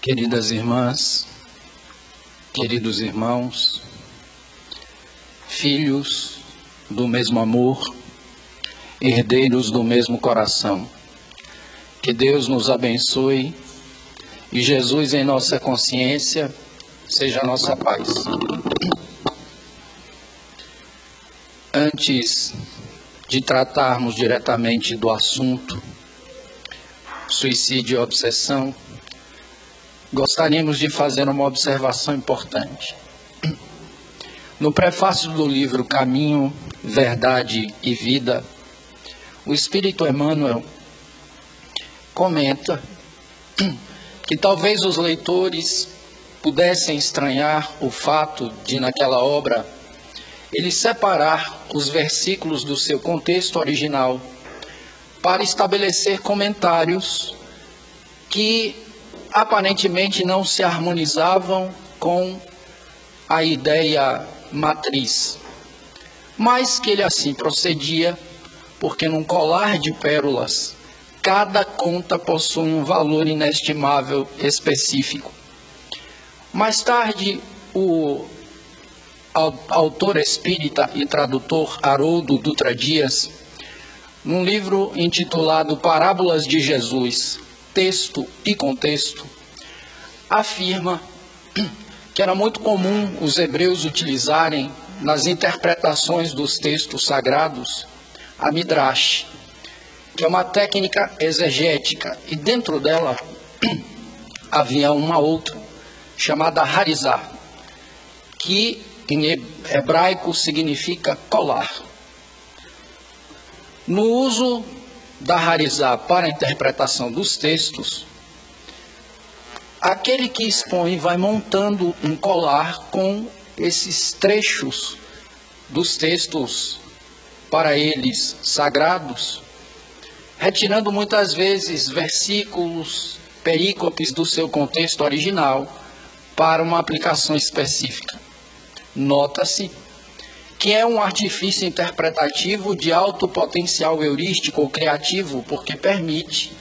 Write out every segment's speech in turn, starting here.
Queridas irmãs, queridos irmãos, filhos do mesmo amor, herdeiros do mesmo coração, que Deus nos abençoe e Jesus em nossa consciência seja a nossa paz. Antes de tratarmos diretamente do assunto suicídio e obsessão, gostaríamos de fazer uma observação importante. No prefácio do livro Caminho, Verdade e Vida, o Espírito Emmanuel comenta que talvez os leitores pudessem estranhar o fato de, naquela obra, ele separar os versículos do seu contexto original para estabelecer comentários que aparentemente não se harmonizavam com a ideia matriz, mas que ele assim procedia, porque num colar de pérolas, cada conta possui um valor inestimável específico. Mais tarde, o autor espírita e tradutor Haroldo Dutra Dias, num livro intitulado Parábolas de Jesus, texto e contexto, afirma que era muito comum os hebreus utilizarem nas interpretações dos textos sagrados a midrash, que é uma técnica exegética, e dentro dela havia uma outra chamada harizá, que em hebraico significa colar. No uso da Harizá para a interpretação dos textos, aquele que expõe vai montando um colar com esses trechos dos textos para eles sagrados, retirando muitas vezes versículos, perícopes do seu contexto original para uma aplicação específica. Nota-se que é um artifício interpretativo de alto potencial heurístico ou criativo, porque permite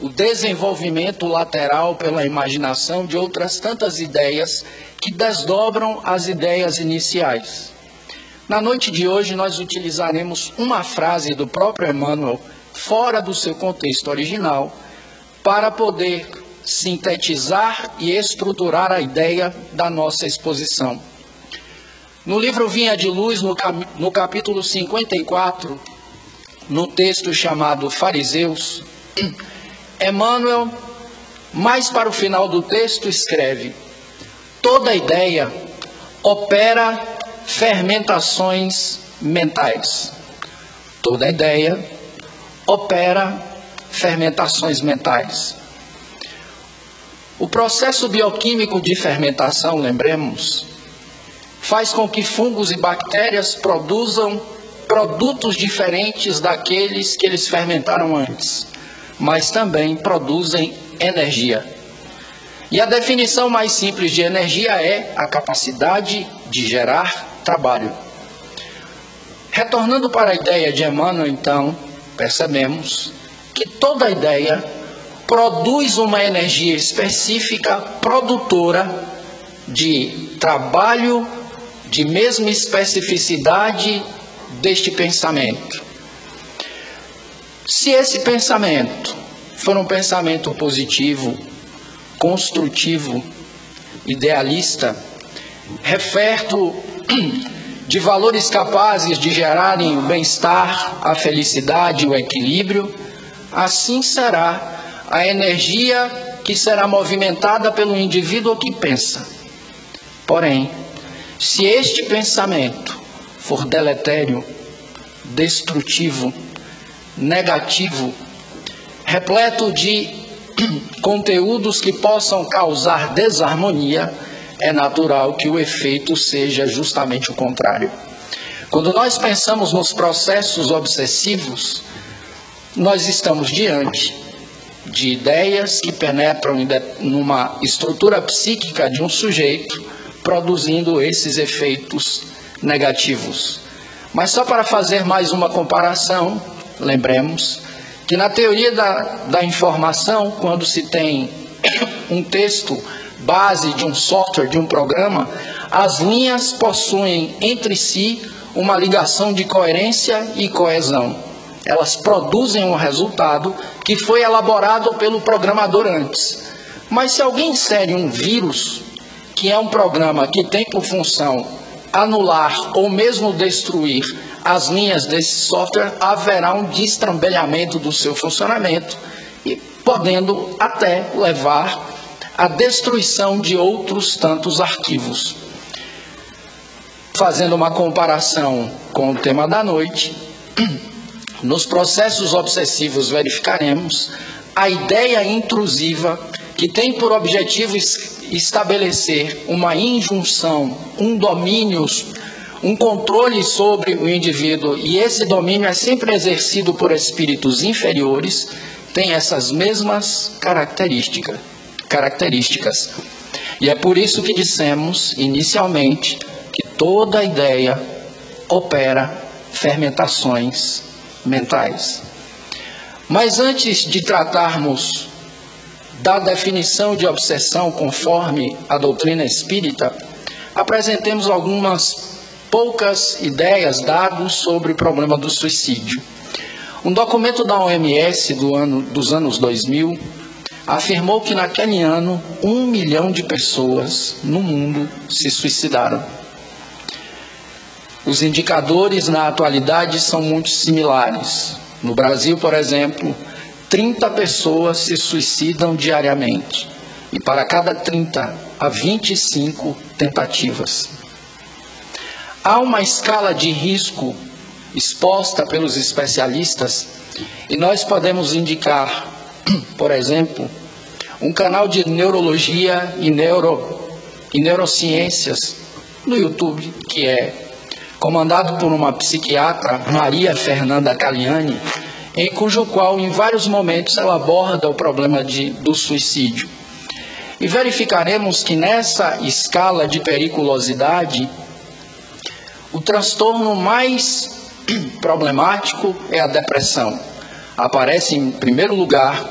o desenvolvimento lateral pela imaginação de outras tantas ideias que desdobram as ideias iniciais. Na noite de hoje, nós utilizaremos uma frase do próprio Emmanuel, fora do seu contexto original, para poder sintetizar e estruturar a ideia da nossa exposição. No livro Vinha de Luz, no, no capítulo 54, no texto chamado Fariseus, Emmanuel, mais para o final do texto, escreve: toda ideia opera fermentações mentais. Toda ideia opera fermentações mentais. O processo bioquímico de fermentação, lembremos, faz com que fungos e bactérias produzam produtos diferentes daqueles que eles fermentaram antes, mas também produzem energia. E a definição mais simples de energia é a capacidade de gerar trabalho. Retornando para a ideia de Emmanuel, então, percebemos que toda ideia produz uma energia específica produtora de trabalho de mesma especificidade deste pensamento. Se esse pensamento for um pensamento positivo, construtivo, idealista, referto de valores capazes de gerarem o bem-estar, a felicidade, o equilíbrio, assim será a energia que será movimentada pelo indivíduo que pensa. Porém, se este pensamento for deletério, destrutivo, negativo, repleto de conteúdos que possam causar desarmonia, é natural que o efeito seja justamente o contrário. Quando nós pensamos nos processos obsessivos, nós estamos diante de ideias que penetram numa estrutura psíquica de um sujeito produzindo esses efeitos negativos. Mas só para fazer mais uma comparação, lembremos que na teoria da, da informação, quando se tem um texto base de um software, de um programa, as linhas possuem entre si uma ligação de coerência e coesão. Elas produzem um resultado que foi elaborado pelo programador antes. Mas se alguém insere um vírus, que é um programa que tem por função anular ou mesmo destruir as linhas desse software, haverá um destrambelhamento do seu funcionamento e podendo até levar à destruição de outros tantos arquivos. Fazendo uma comparação com o tema da noite, nos processos obsessivos verificaremos a ideia intrusiva que tem por objetivo estabelecer uma injunção, um domínio, um controle sobre o indivíduo, e esse domínio é sempre exercido por espíritos inferiores, tem essas mesmas características. características. E é por isso que dissemos inicialmente que toda ideia opera fermentações mentais. Mas antes de tratarmos da definição de obsessão conforme a doutrina espírita, apresentemos algumas poucas ideias, dados sobre o problema do suicídio. Um documento da OMS do ano, dos anos 2000 afirmou que naquele ano um milhão de pessoas no mundo se suicidaram. Os indicadores na atualidade são muito similares. No Brasil, por exemplo, 30 pessoas se suicidam diariamente. E para cada 30, há 25 tentativas. Há uma escala de risco exposta pelos especialistas e nós podemos indicar, por exemplo, um canal de neurologia e, neuro, e neurociências no YouTube, que é comandado por uma psiquiatra, Maria Fernanda Caliani, em cujo qual em vários momentos ela aborda o problema de, do suicídio. E verificaremos que nessa escala de periculosidade, o transtorno mais problemático é a depressão. Aparece em primeiro lugar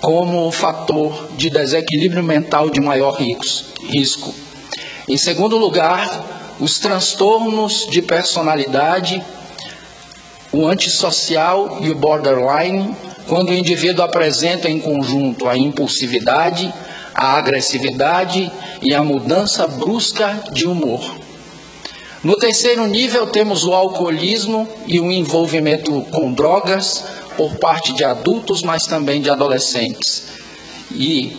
como o fator de desequilíbrio mental de maior risco. Em segundo lugar, os transtornos de personalidade o antissocial e o borderline, quando o indivíduo apresenta em conjunto a impulsividade, a agressividade e a mudança brusca de humor. No terceiro nível, temos o alcoolismo e o envolvimento com drogas por parte de adultos, mas também de adolescentes. E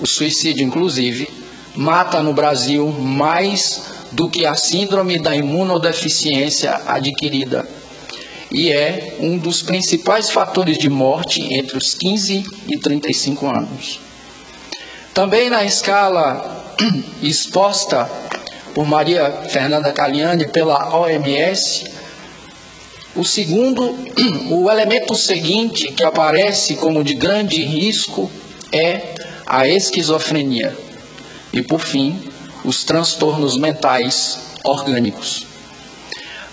o suicídio, inclusive, mata no Brasil mais do que a síndrome da imunodeficiência adquirida e é um dos principais fatores de morte entre os 15 e 35 anos. Também na escala exposta por Maria Fernanda Caliani pela OMS, o segundo, o elemento seguinte que aparece como de grande risco é a esquizofrenia. E por fim, os transtornos mentais orgânicos.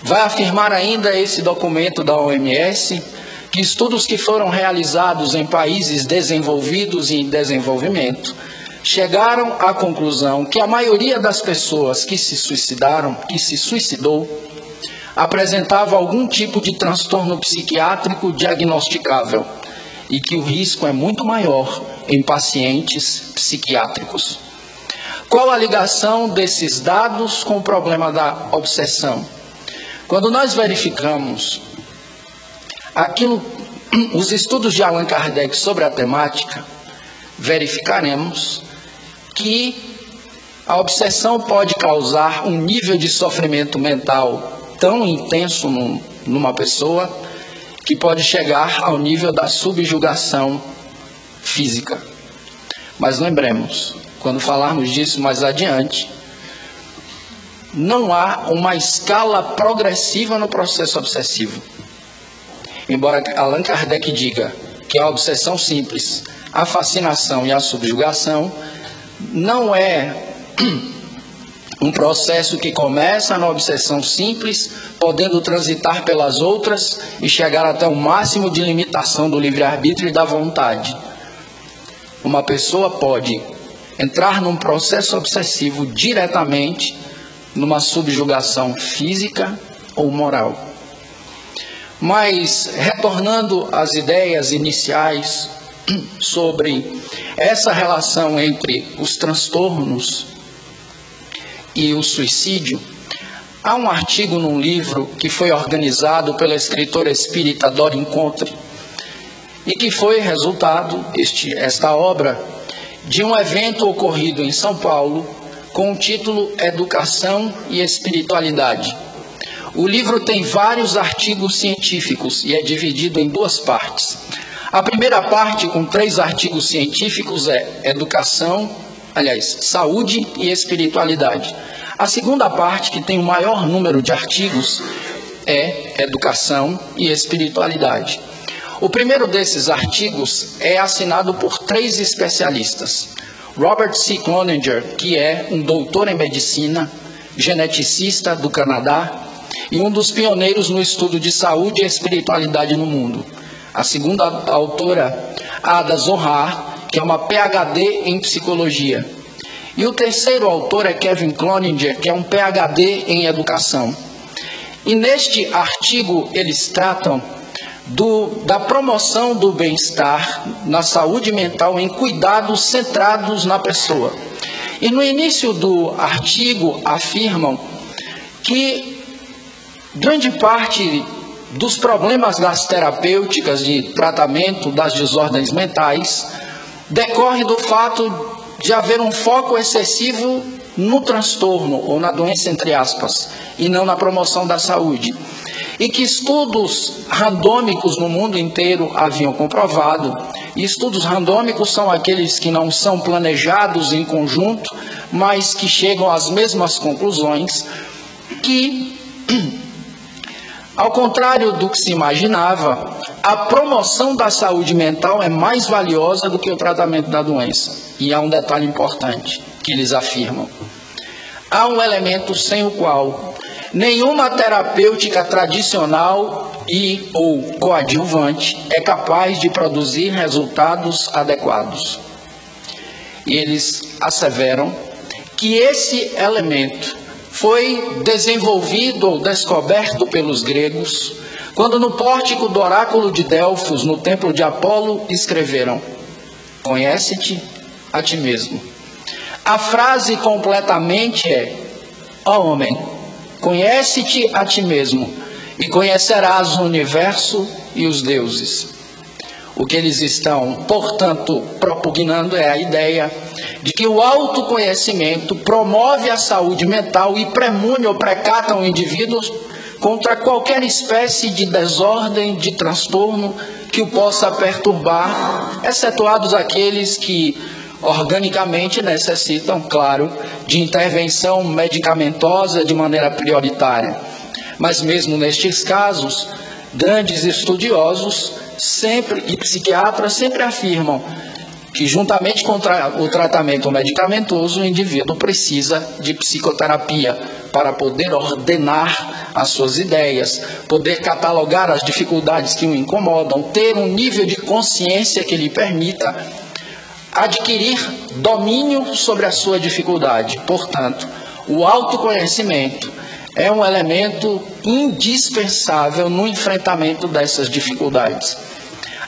Vai afirmar ainda esse documento da OMS que estudos que foram realizados em países desenvolvidos e em desenvolvimento chegaram à conclusão que a maioria das pessoas que se suicidaram, que se suicidou, apresentava algum tipo de transtorno psiquiátrico diagnosticável e que o risco é muito maior em pacientes psiquiátricos. Qual a ligação desses dados com o problema da obsessão? Quando nós verificamos aquilo, os estudos de Allan Kardec sobre a temática, verificaremos que a obsessão pode causar um nível de sofrimento mental tão intenso num, numa pessoa que pode chegar ao nível da subjugação física. Mas lembremos, quando falarmos disso mais adiante, não há uma escala progressiva no processo obsessivo. Embora Allan Kardec diga que a obsessão simples, a fascinação e a subjugação não é um processo que começa na obsessão simples, podendo transitar pelas outras e chegar até o máximo de limitação do livre-arbítrio e da vontade. Uma pessoa pode entrar num processo obsessivo diretamente numa subjugação física ou moral. Mas, retornando às ideias iniciais sobre essa relação entre os transtornos e o suicídio, há um artigo num livro que foi organizado pela escritora espírita Dora Encontre e que foi resultado, este, esta obra, de um evento ocorrido em São Paulo com o título Educação e Espiritualidade. O livro tem vários artigos científicos e é dividido em duas partes. A primeira parte, com três artigos científicos, é Educação, aliás, Saúde e Espiritualidade. A segunda parte, que tem o maior número de artigos, é Educação e Espiritualidade. O primeiro desses artigos é assinado por três especialistas. Robert C. Cloninger, que é um doutor em medicina, geneticista do Canadá e um dos pioneiros no estudo de saúde e espiritualidade no mundo. A segunda autora, Ada Zohar, que é uma PhD em psicologia. E o terceiro autor é Kevin Cloninger, que é um PhD em educação. E neste artigo eles tratam do, da promoção do bem-estar na saúde mental em cuidados centrados na pessoa. E no início do artigo afirmam que grande parte dos problemas das terapêuticas de tratamento das desordens mentais decorre do fato de haver um foco excessivo no transtorno ou na doença entre aspas e não na promoção da saúde e que estudos randômicos no mundo inteiro haviam comprovado. E estudos randômicos são aqueles que não são planejados em conjunto, mas que chegam às mesmas conclusões, que, ao contrário do que se imaginava, a promoção da saúde mental é mais valiosa do que o tratamento da doença. E há um detalhe importante que eles afirmam. Há um elemento sem o qual Nenhuma terapêutica tradicional e ou coadjuvante é capaz de produzir resultados adequados. E eles asseveram que esse elemento foi desenvolvido ou descoberto pelos gregos quando no pórtico do oráculo de Delfos, no templo de Apolo, escreveram: Conhece-te a ti mesmo. A frase completamente é: Ó oh, homem, Conhece-te a ti mesmo e conhecerás o universo e os deuses. O que eles estão, portanto, propugnando é a ideia de que o autoconhecimento promove a saúde mental e premune ou precata o indivíduo contra qualquer espécie de desordem, de transtorno que o possa perturbar, excetuados aqueles que organicamente necessitam, claro, de intervenção medicamentosa de maneira prioritária. Mas mesmo nestes casos, grandes estudiosos sempre e psiquiatras sempre afirmam que juntamente com o tratamento medicamentoso, o indivíduo precisa de psicoterapia para poder ordenar as suas ideias, poder catalogar as dificuldades que o incomodam, ter um nível de consciência que lhe permita adquirir domínio sobre a sua dificuldade. Portanto, o autoconhecimento é um elemento indispensável no enfrentamento dessas dificuldades.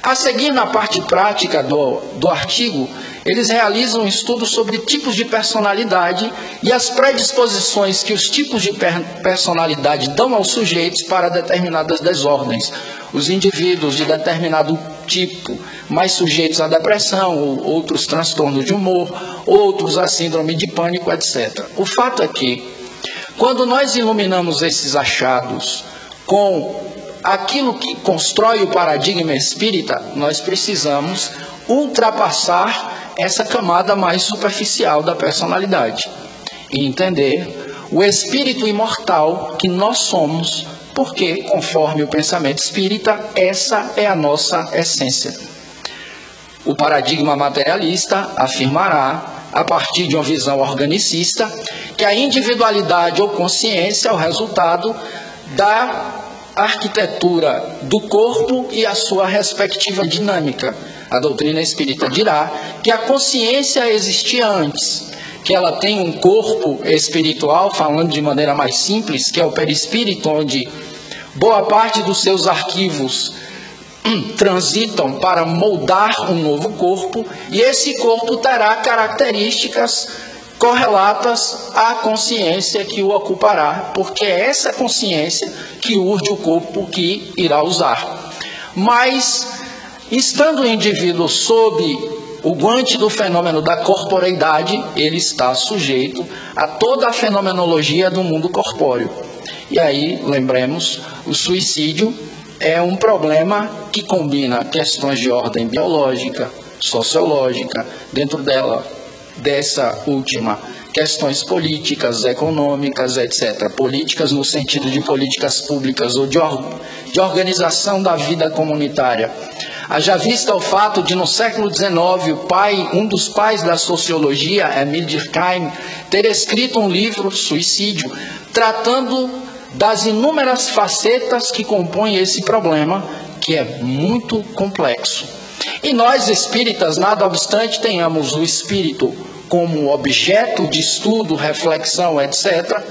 A seguir, na parte prática do, do artigo, eles realizam um estudo sobre tipos de personalidade e as predisposições que os tipos de personalidade dão aos sujeitos para determinadas desordens. Os indivíduos de determinado tipo, mais sujeitos à depressão, ou outros transtornos de humor, outros à síndrome de pânico, etc. O fato é que, quando nós iluminamos esses achados com aquilo que constrói o paradigma espírita, nós precisamos ultrapassar essa camada mais superficial da personalidade e entender o espírito imortal que nós somos, porque, conforme o pensamento espírita, essa é a nossa essência. O paradigma materialista afirmará, a partir de uma visão organicista, que a individualidade ou consciência é o resultado da arquitetura do corpo e a sua respectiva dinâmica A doutrina espírita dirá que a consciência existia antes, que ela tem um corpo espiritual, falando de maneira mais simples, que é o perispírito, onde boa parte dos seus arquivos hum, transitam para moldar um novo corpo, e esse corpo terá características correlatas à consciência que o ocupará, porque é essa consciência que urge o corpo que irá usar. Mas, estando o indivíduo sob o guante do fenômeno da corporeidade, ele está sujeito a toda a fenomenologia do mundo corpóreo. E aí, lembremos, o suicídio é um problema que combina questões de ordem biológica, sociológica, dentro dela dessa última questões políticas, econômicas, etc. Políticas no sentido de políticas públicas ou de, or de organização da vida comunitária. Haja vista o fato de, no século XIX, o pai, um dos pais da sociologia, Emile Durkheim, ter escrito um livro, Suicídio, tratando das inúmeras facetas que compõem esse problema, que é muito complexo. E nós espíritas, nada obstante, tenhamos o espírito como objeto de estudo, reflexão, etc.,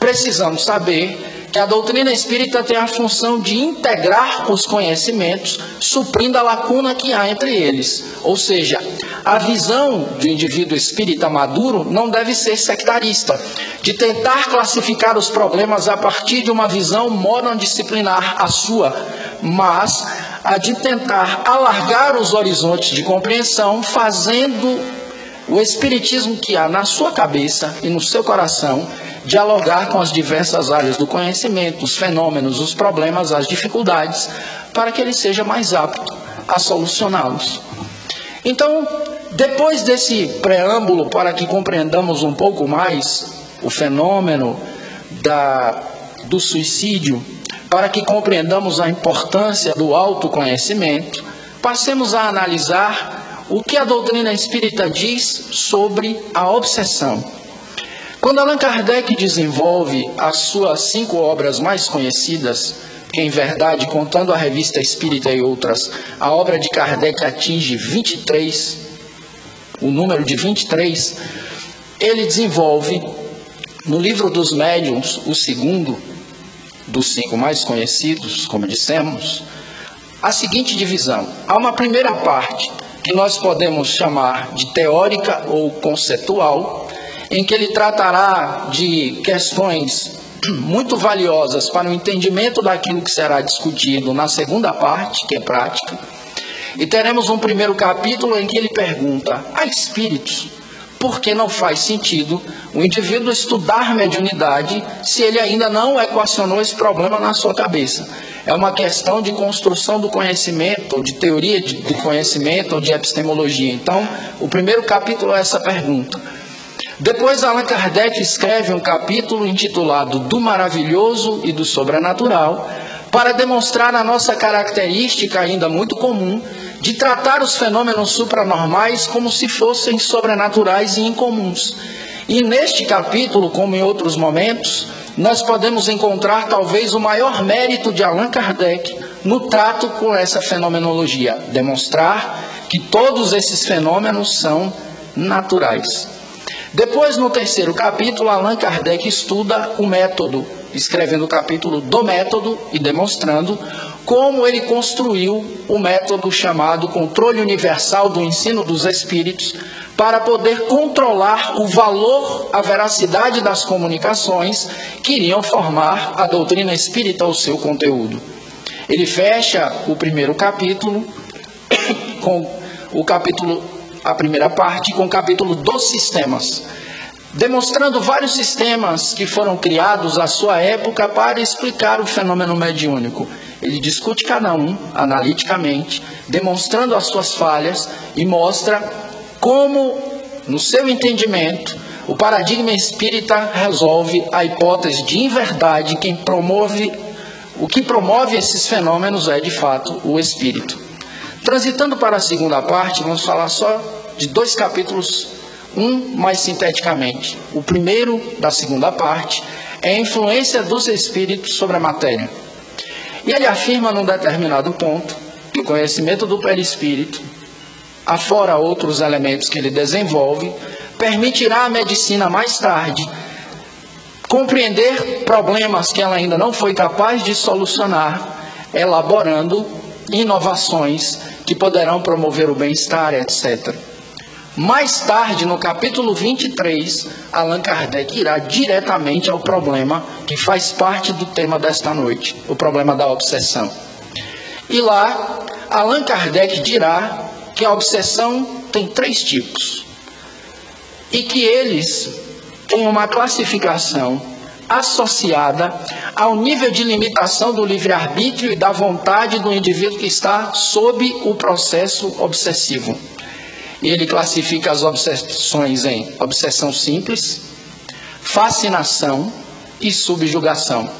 precisamos saber que a doutrina espírita tem a função de integrar os conhecimentos, suprindo a lacuna que há entre eles. Ou seja, a visão um indivíduo espírita maduro não deve ser sectarista, de tentar classificar os problemas a partir de uma visão monodisciplinar, a sua, mas a de tentar alargar os horizontes de compreensão, fazendo o espiritismo que há na sua cabeça e no seu coração dialogar com as diversas áreas do conhecimento, os fenômenos, os problemas, as dificuldades, para que ele seja mais apto a solucioná-los. Então, depois desse preâmbulo, para que compreendamos um pouco mais o fenômeno da, do suicídio, para que compreendamos a importância do autoconhecimento, passemos a analisar o que a doutrina espírita diz sobre a obsessão. Quando Allan Kardec desenvolve as suas cinco obras mais conhecidas, que em verdade, contando a revista Espírita e outras, a obra de Kardec atinge 23, o número de 23, ele desenvolve no livro dos médiuns, o segundo, dos cinco mais conhecidos, como dissemos, a seguinte divisão. Há uma primeira parte que nós podemos chamar de teórica ou conceitual, em que ele tratará de questões muito valiosas para o entendimento daquilo que será discutido na segunda parte, que é prática. E teremos um primeiro capítulo em que ele pergunta: há espíritos? porque não faz sentido o indivíduo estudar mediunidade se ele ainda não equacionou esse problema na sua cabeça. É uma questão de construção do conhecimento, de teoria do conhecimento, ou de epistemologia. Então, o primeiro capítulo é essa pergunta. Depois, Allan Kardec escreve um capítulo intitulado Do Maravilhoso e do Sobrenatural, para demonstrar a nossa característica ainda muito comum de tratar os fenômenos supranormais como se fossem sobrenaturais e incomuns. E neste capítulo, como em outros momentos, nós podemos encontrar talvez o maior mérito de Allan Kardec no trato com essa fenomenologia, demonstrar que todos esses fenômenos são naturais. Depois, no terceiro capítulo, Allan Kardec estuda o método, escrevendo o capítulo do método e demonstrando como ele construiu o método chamado controle universal do ensino dos espíritos para poder controlar o valor, a veracidade das comunicações que iriam formar a doutrina espírita, o seu conteúdo. Ele fecha o primeiro capítulo com o capítulo, a primeira parte, com o capítulo dos sistemas, demonstrando vários sistemas que foram criados à sua época para explicar o fenômeno mediúnico. Ele discute cada um analiticamente, demonstrando as suas falhas e mostra como, no seu entendimento, o paradigma espírita resolve a hipótese de inverdade. Quem promove, o que promove esses fenômenos é, de fato, o espírito. Transitando para a segunda parte, vamos falar só de dois capítulos, um mais sinteticamente. O primeiro da segunda parte é a influência dos espíritos sobre a matéria. E ele afirma num determinado ponto que o conhecimento do perispírito afora outros elementos que ele desenvolve, permitirá à medicina mais tarde compreender problemas que ela ainda não foi capaz de solucionar, elaborando inovações que poderão promover o bem-estar, etc. Mais tarde, no capítulo 23, Allan Kardec irá diretamente ao problema que faz parte do tema desta noite, o problema da obsessão. E lá, Allan Kardec dirá que a obsessão tem três tipos e que eles têm uma classificação associada ao nível de limitação do livre-arbítrio e da vontade do indivíduo que está sob o processo obsessivo. E ele classifica as obsessões em obsessão simples, fascinação e subjugação,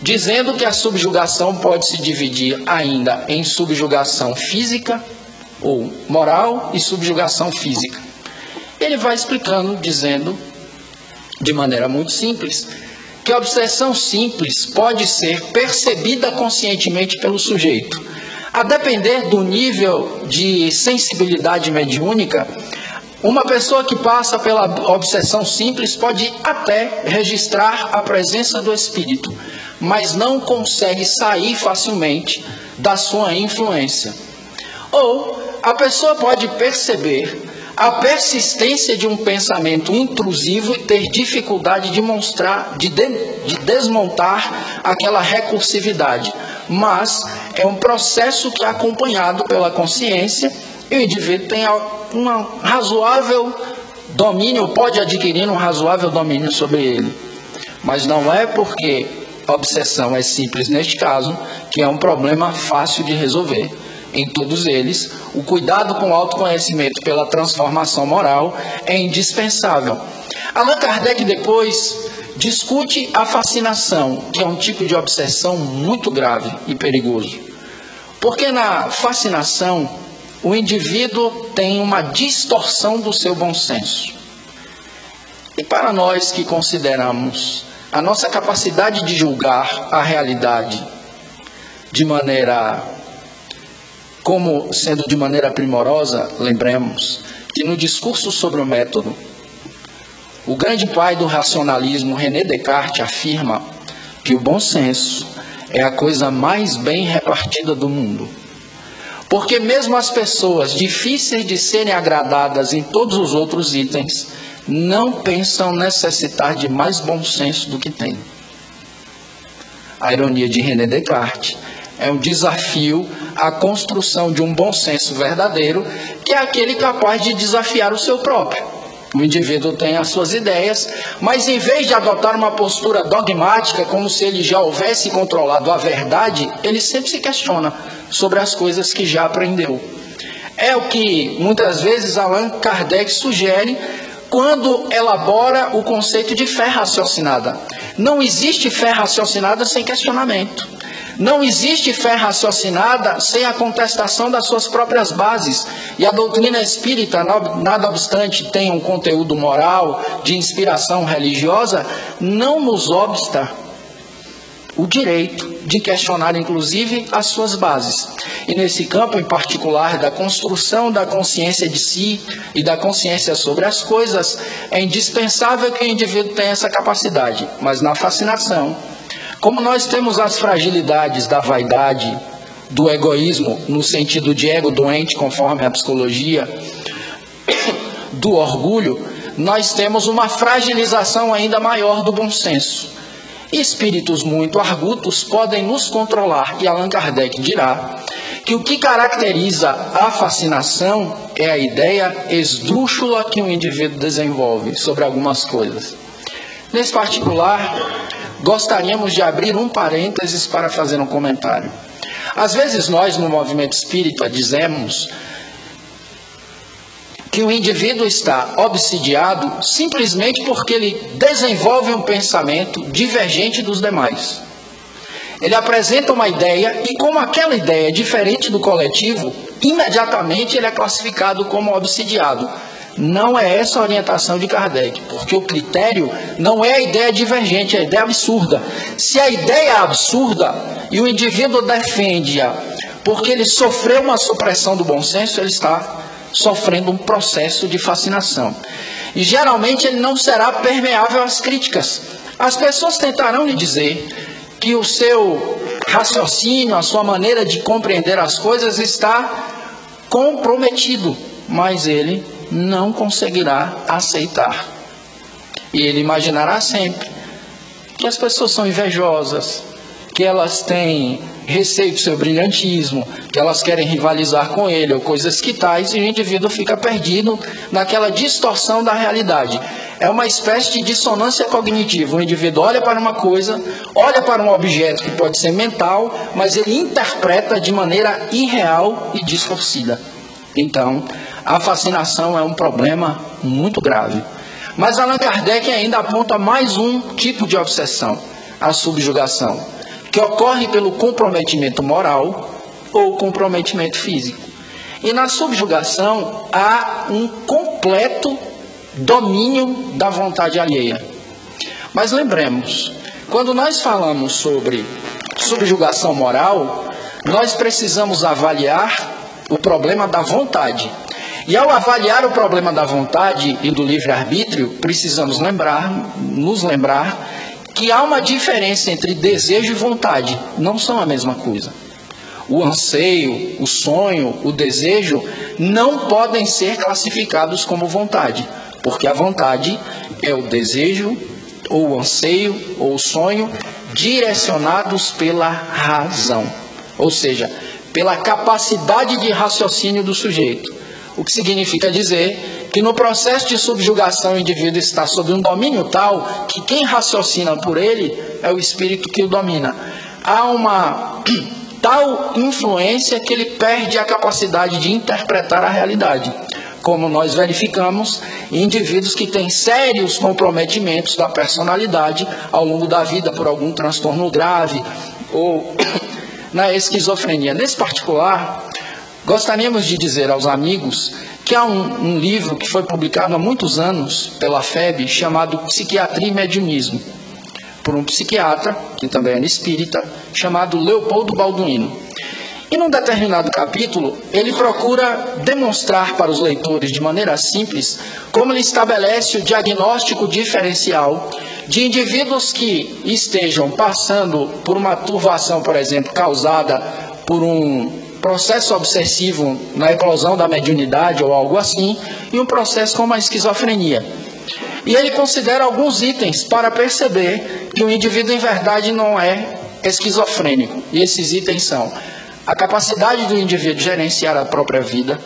dizendo que a subjugação pode se dividir ainda em subjugação física ou moral e subjugação física. Ele vai explicando, dizendo de maneira muito simples, que a obsessão simples pode ser percebida conscientemente pelo sujeito. A depender do nível de sensibilidade mediúnica, uma pessoa que passa pela obsessão simples pode até registrar a presença do espírito, mas não consegue sair facilmente da sua influência. Ou a pessoa pode perceber a persistência de um pensamento intrusivo e ter dificuldade de mostrar, de, de, de desmontar aquela recursividade. Mas é um processo que é acompanhado pela consciência e o indivíduo tem um razoável domínio, pode adquirir um razoável domínio sobre ele. Mas não é porque a obsessão é simples neste caso que é um problema fácil de resolver em todos eles, o cuidado com o autoconhecimento pela transformação moral é indispensável. Allan Kardec depois discute a fascinação, que é um tipo de obsessão muito grave e perigoso. Porque na fascinação, o indivíduo tem uma distorção do seu bom senso. E para nós que consideramos a nossa capacidade de julgar a realidade de maneira como sendo de maneira primorosa, lembremos que no discurso sobre o método, o grande pai do racionalismo, René Descartes, afirma que o bom senso é a coisa mais bem repartida do mundo. Porque mesmo as pessoas difíceis de serem agradadas em todos os outros itens, não pensam necessitar de mais bom senso do que têm. A ironia de René Descartes é um desafio à construção de um bom senso verdadeiro, que é aquele capaz de desafiar o seu próprio. O indivíduo tem as suas ideias, mas em vez de adotar uma postura dogmática, como se ele já houvesse controlado a verdade, ele sempre se questiona sobre as coisas que já aprendeu. É o que muitas vezes Allan Kardec sugere quando elabora o conceito de fé raciocinada. Não existe fé raciocinada sem questionamento. Não existe fé raciocinada sem a contestação das suas próprias bases. E a doutrina espírita, nada obstante, tem um conteúdo moral, de inspiração religiosa, não nos obsta o direito de questionar, inclusive, as suas bases. E nesse campo em particular da construção da consciência de si e da consciência sobre as coisas, é indispensável que o indivíduo tenha essa capacidade. Mas na fascinação, como nós temos as fragilidades da vaidade, do egoísmo, no sentido de ego doente, conforme a psicologia, do orgulho, nós temos uma fragilização ainda maior do bom senso. Espíritos muito argutos podem nos controlar, e Allan Kardec dirá que o que caracteriza a fascinação é a ideia esdrúxula que um indivíduo desenvolve sobre algumas coisas. Nesse particular, gostaríamos de abrir um parênteses para fazer um comentário. Às vezes nós, no movimento espírita, dizemos que o indivíduo está obsidiado simplesmente porque ele desenvolve um pensamento divergente dos demais. Ele apresenta uma ideia e, como aquela ideia é diferente do coletivo, imediatamente ele é classificado como obsidiado. Não é essa a orientação de Kardec, porque o critério não é a ideia divergente, é a ideia absurda. Se a ideia é absurda e o indivíduo defende-a porque ele sofreu uma supressão do bom senso, ele está sofrendo um processo de fascinação. E geralmente ele não será permeável às críticas. As pessoas tentarão lhe dizer que o seu raciocínio, a sua maneira de compreender as coisas está comprometido, mas ele não conseguirá aceitar. E ele imaginará sempre que as pessoas são invejosas, que elas têm receio do seu brilhantismo, que elas querem rivalizar com ele, ou coisas que tais, e o indivíduo fica perdido naquela distorção da realidade. É uma espécie de dissonância cognitiva. O indivíduo olha para uma coisa, olha para um objeto que pode ser mental, mas ele interpreta de maneira irreal e distorcida. Então, a fascinação é um problema muito grave. Mas Allan Kardec ainda aponta mais um tipo de obsessão, a subjugação, que ocorre pelo comprometimento moral ou comprometimento físico. E na subjugação há um completo domínio da vontade alheia. Mas lembremos, quando nós falamos sobre subjugação moral, nós precisamos avaliar o problema da vontade. E ao avaliar o problema da vontade e do livre-arbítrio, precisamos lembrar, nos lembrar que há uma diferença entre desejo e vontade, não são a mesma coisa. O anseio, o sonho, o desejo não podem ser classificados como vontade, porque a vontade é o desejo, ou o anseio, ou o sonho direcionados pela razão. Ou seja, pela capacidade de raciocínio do sujeito. O que significa dizer que no processo de subjugação o indivíduo está sob um domínio tal que quem raciocina por ele é o espírito que o domina. Há uma tal influência que ele perde a capacidade de interpretar a realidade. Como nós verificamos em indivíduos que têm sérios comprometimentos da personalidade ao longo da vida por algum transtorno grave ou na esquizofrenia. Nesse particular, gostaríamos de dizer aos amigos que há um, um livro que foi publicado há muitos anos pela FEB chamado Psiquiatria e Mediunismo, por um psiquiatra, que também era espírita, chamado Leopoldo Balduino. E num determinado capítulo, ele procura demonstrar para os leitores de maneira simples como ele estabelece o diagnóstico diferencial de indivíduos que estejam passando por uma turvação, por exemplo, causada por um processo obsessivo na eclosão da mediunidade ou algo assim, e um processo como a esquizofrenia. E ele considera alguns itens para perceber que o indivíduo em verdade não é esquizofrênico. E esses itens são a capacidade do indivíduo gerenciar a própria vida,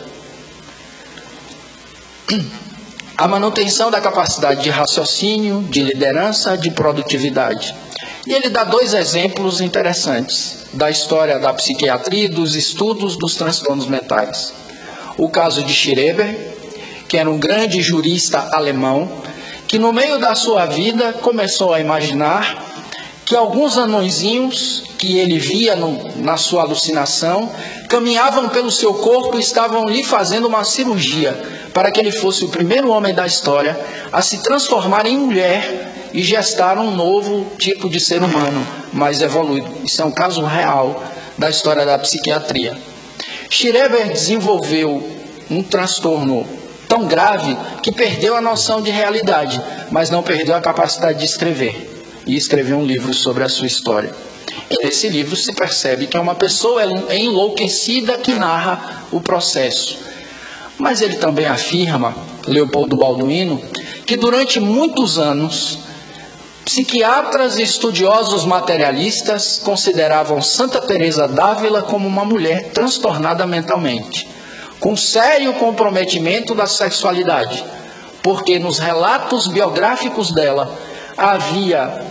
a manutenção da capacidade de raciocínio, de liderança, de produtividade. E ele dá dois exemplos interessantes da história da psiquiatria e dos estudos dos transtornos mentais. O caso de Schreber, que era um grande jurista alemão, que no meio da sua vida começou a imaginar que alguns anõezinhos que ele via no, na sua alucinação caminhavam pelo seu corpo e estavam lhe fazendo uma cirurgia para que ele fosse o primeiro homem da história a se transformar em mulher e gestar um novo tipo de ser humano, mais evoluído. Isso é um caso real da história da psiquiatria. Schreber desenvolveu um transtorno tão grave que perdeu a noção de realidade, mas não perdeu a capacidade de escrever. E escreveu um livro sobre a sua história. E nesse livro se percebe que é uma pessoa enlouquecida que narra o processo. Mas ele também afirma, Leopoldo Balduino, que durante muitos anos, psiquiatras e estudiosos materialistas consideravam Santa Teresa d'Ávila como uma mulher transtornada mentalmente, com sério comprometimento da sexualidade, porque nos relatos biográficos dela havia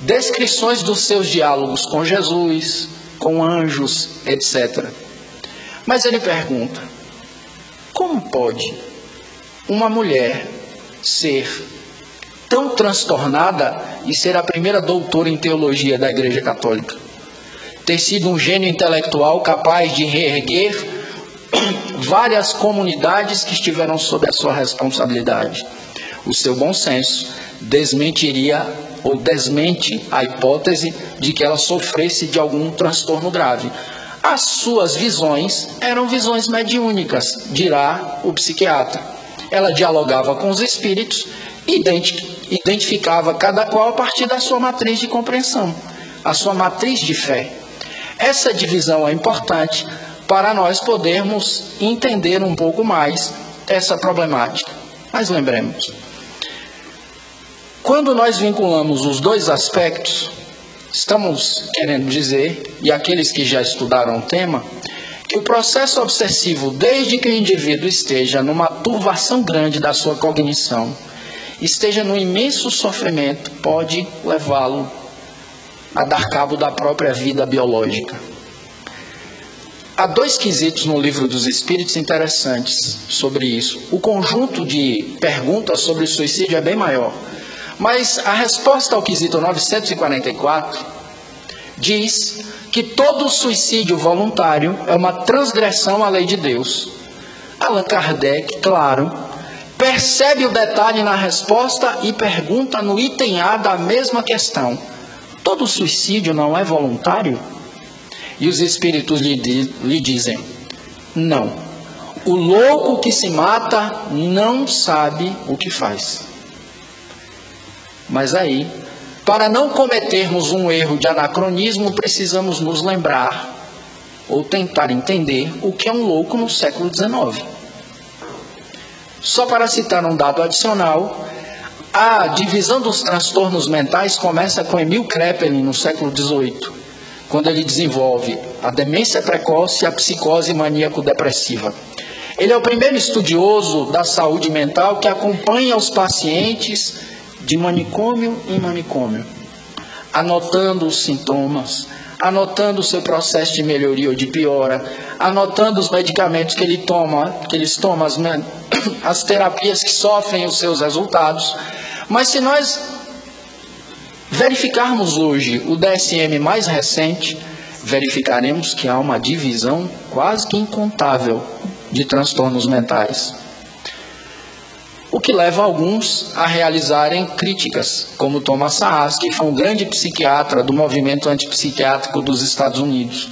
descrições dos seus diálogos com Jesus, com anjos, etc. Mas ele pergunta: como pode uma mulher ser tão transtornada e ser a primeira doutora em teologia da Igreja Católica? Ter sido um gênio intelectual capaz de reerguer várias comunidades que estiveram sob a sua responsabilidade. O seu bom senso desmentiria ou desmente a hipótese de que ela sofresse de algum transtorno grave. As suas visões eram visões mediúnicas, dirá o psiquiatra. Ela dialogava com os espíritos e identificava cada qual a partir da sua matriz de compreensão, a sua matriz de fé. Essa divisão é importante para nós podermos entender um pouco mais essa problemática. Mas lembremos, quando nós vinculamos os dois aspectos, estamos querendo dizer, e aqueles que já estudaram o tema, que o processo obsessivo, desde que o indivíduo esteja numa turvação grande da sua cognição, esteja no imenso sofrimento, pode levá-lo a dar cabo da própria vida biológica. Há dois quesitos no livro dos Espíritos interessantes sobre isso. O conjunto de perguntas sobre o suicídio é bem maior. Mas a resposta ao quesito 944 diz que todo suicídio voluntário é uma transgressão à lei de Deus. Allan Kardec, claro, percebe o detalhe na resposta e pergunta no item A da mesma questão: todo suicídio não é voluntário? E os espíritos lhe, lhe dizem: não. O louco que se mata não sabe o que faz. Mas aí, para não cometermos um erro de anacronismo, precisamos nos lembrar ou tentar entender o que é um louco no século XIX. Só para citar um dado adicional, a divisão dos transtornos mentais começa com Emil Kraepelin no século XVIII, quando ele desenvolve a demência precoce e a psicose maníaco-depressiva. Ele é o primeiro estudioso da saúde mental que acompanha os pacientes de manicômio em manicômio, anotando os sintomas, anotando o seu processo de melhoria ou de piora, anotando os medicamentos que ele toma, que eles tomam, as, as terapias que sofrem os seus resultados. Mas se nós verificarmos hoje o DSM mais recente, verificaremos que há uma divisão quase que incontável de transtornos mentais o que leva alguns a realizarem críticas, como Thomas Saas, que foi um grande psiquiatra do movimento antipsiquiátrico dos Estados Unidos,